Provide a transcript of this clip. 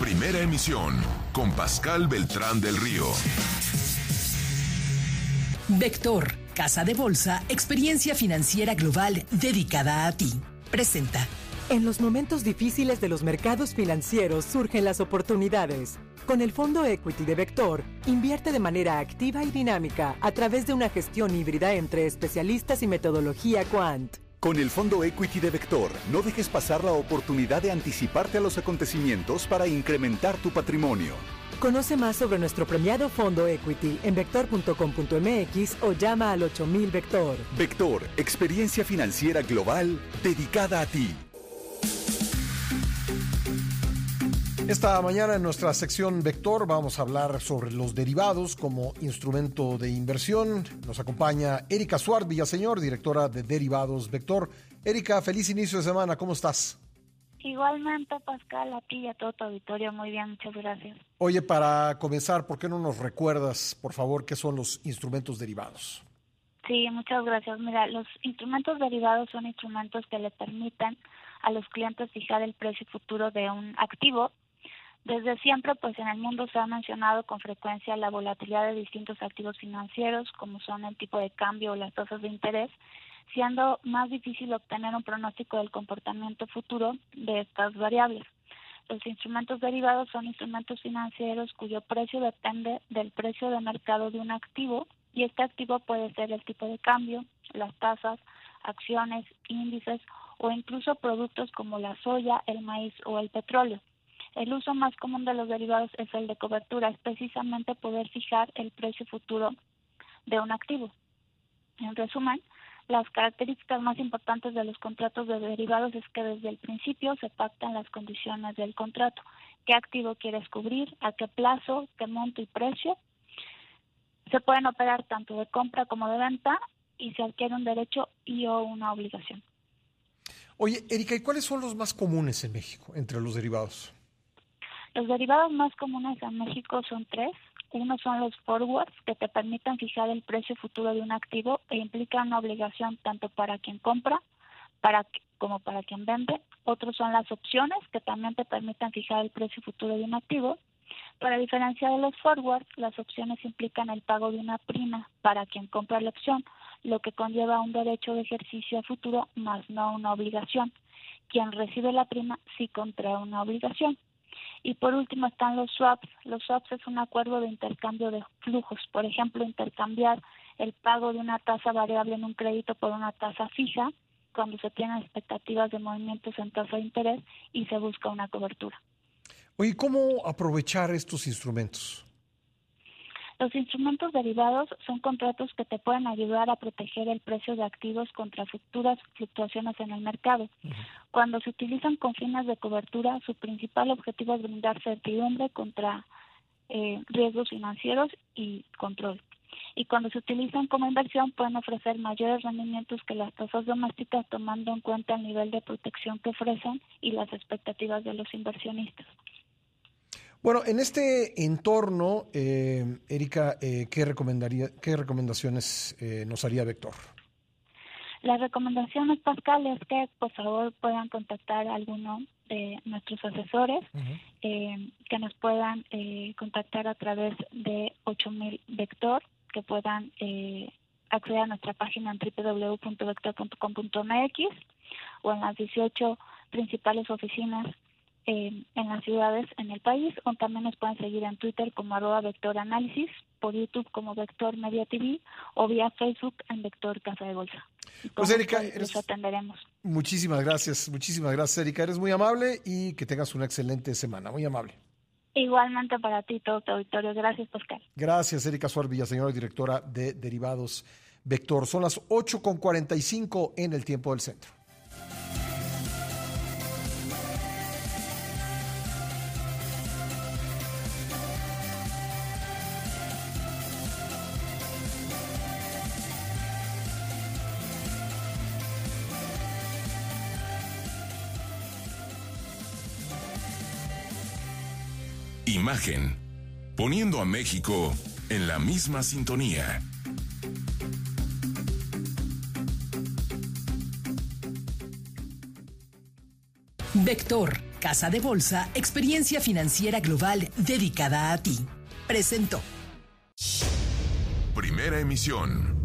Primera emisión con Pascal Beltrán del Río. Vector, Casa de Bolsa, experiencia financiera global dedicada a ti. Presenta. En los momentos difíciles de los mercados financieros surgen las oportunidades. Con el fondo equity de Vector, invierte de manera activa y dinámica a través de una gestión híbrida entre especialistas y metodología Quant. Con el fondo equity de Vector, no dejes pasar la oportunidad de anticiparte a los acontecimientos para incrementar tu patrimonio. Conoce más sobre nuestro premiado fondo equity en vector.com.mx o llama al 8000 Vector. Vector, experiencia financiera global dedicada a ti. Esta mañana en nuestra sección Vector vamos a hablar sobre los derivados como instrumento de inversión. Nos acompaña Erika Suárez Villaseñor, directora de Derivados Vector. Erika, feliz inicio de semana, ¿cómo estás? Igualmente, Pascal, a ti y a todo tu auditorio, muy bien, muchas gracias. Oye, para comenzar, ¿por qué no nos recuerdas, por favor, qué son los instrumentos derivados? Sí, muchas gracias. Mira, los instrumentos derivados son instrumentos que le permiten a los clientes fijar el precio futuro de un activo desde siempre, pues en el mundo se ha mencionado con frecuencia la volatilidad de distintos activos financieros, como son el tipo de cambio o las tasas de interés, siendo más difícil obtener un pronóstico del comportamiento futuro de estas variables. Los instrumentos derivados son instrumentos financieros cuyo precio depende del precio de mercado de un activo y este activo puede ser el tipo de cambio, las tasas, acciones, índices o incluso productos como la soya, el maíz o el petróleo. El uso más común de los derivados es el de cobertura, es precisamente poder fijar el precio futuro de un activo. En resumen, las características más importantes de los contratos de derivados es que desde el principio se pactan las condiciones del contrato, qué activo quieres cubrir, a qué plazo, qué monto y precio. Se pueden operar tanto de compra como de venta y se adquiere un derecho y o una obligación. Oye, Erika, ¿y cuáles son los más comunes en México entre los derivados? Los derivados más comunes en México son tres. Uno son los forwards, que te permiten fijar el precio futuro de un activo e implican una obligación tanto para quien compra como para quien vende. Otros son las opciones, que también te permiten fijar el precio futuro de un activo. Para diferenciar de los forwards, las opciones implican el pago de una prima para quien compra la opción, lo que conlleva un derecho de ejercicio futuro, más no una obligación. Quien recibe la prima sí contrae una obligación. Y por último están los swaps. Los swaps es un acuerdo de intercambio de flujos. Por ejemplo, intercambiar el pago de una tasa variable en un crédito por una tasa fija cuando se tienen expectativas de movimientos en tasa de interés y se busca una cobertura. Oye, ¿cómo aprovechar estos instrumentos? Los instrumentos derivados son contratos que te pueden ayudar a proteger el precio de activos contra futuras fluctuaciones en el mercado. Cuando se utilizan con fines de cobertura, su principal objetivo es brindar certidumbre contra eh, riesgos financieros y control. Y cuando se utilizan como inversión pueden ofrecer mayores rendimientos que las tasas domésticas tomando en cuenta el nivel de protección que ofrecen y las expectativas de los inversionistas. Bueno, en este entorno, eh, Erika, eh, ¿qué, recomendaría, ¿qué recomendaciones eh, nos haría Vector? Las recomendaciones, Pascal, es que por favor puedan contactar a alguno de nuestros asesores, eh, que nos puedan eh, contactar a través de 8000 Vector, que puedan eh, acceder a nuestra página en www.vector.com.mx o en las 18 principales oficinas en las ciudades en el país, o también nos pueden seguir en Twitter como arroba Vector Análisis, por YouTube como Vector Media TV o vía Facebook en Vector Casa de Bolsa. Pues Erika, eres... atenderemos. Muchísimas gracias, muchísimas gracias Erika, eres muy amable y que tengas una excelente semana, muy amable. Igualmente para ti, todo tu auditorio. Gracias, Pascal. Gracias, Erika Suárez Villaseñor, directora de Derivados Vector. Son las 8.45 en el tiempo del centro. Imagen. Poniendo a México en la misma sintonía. Vector Casa de Bolsa, experiencia financiera global dedicada a ti. Presentó. Primera emisión.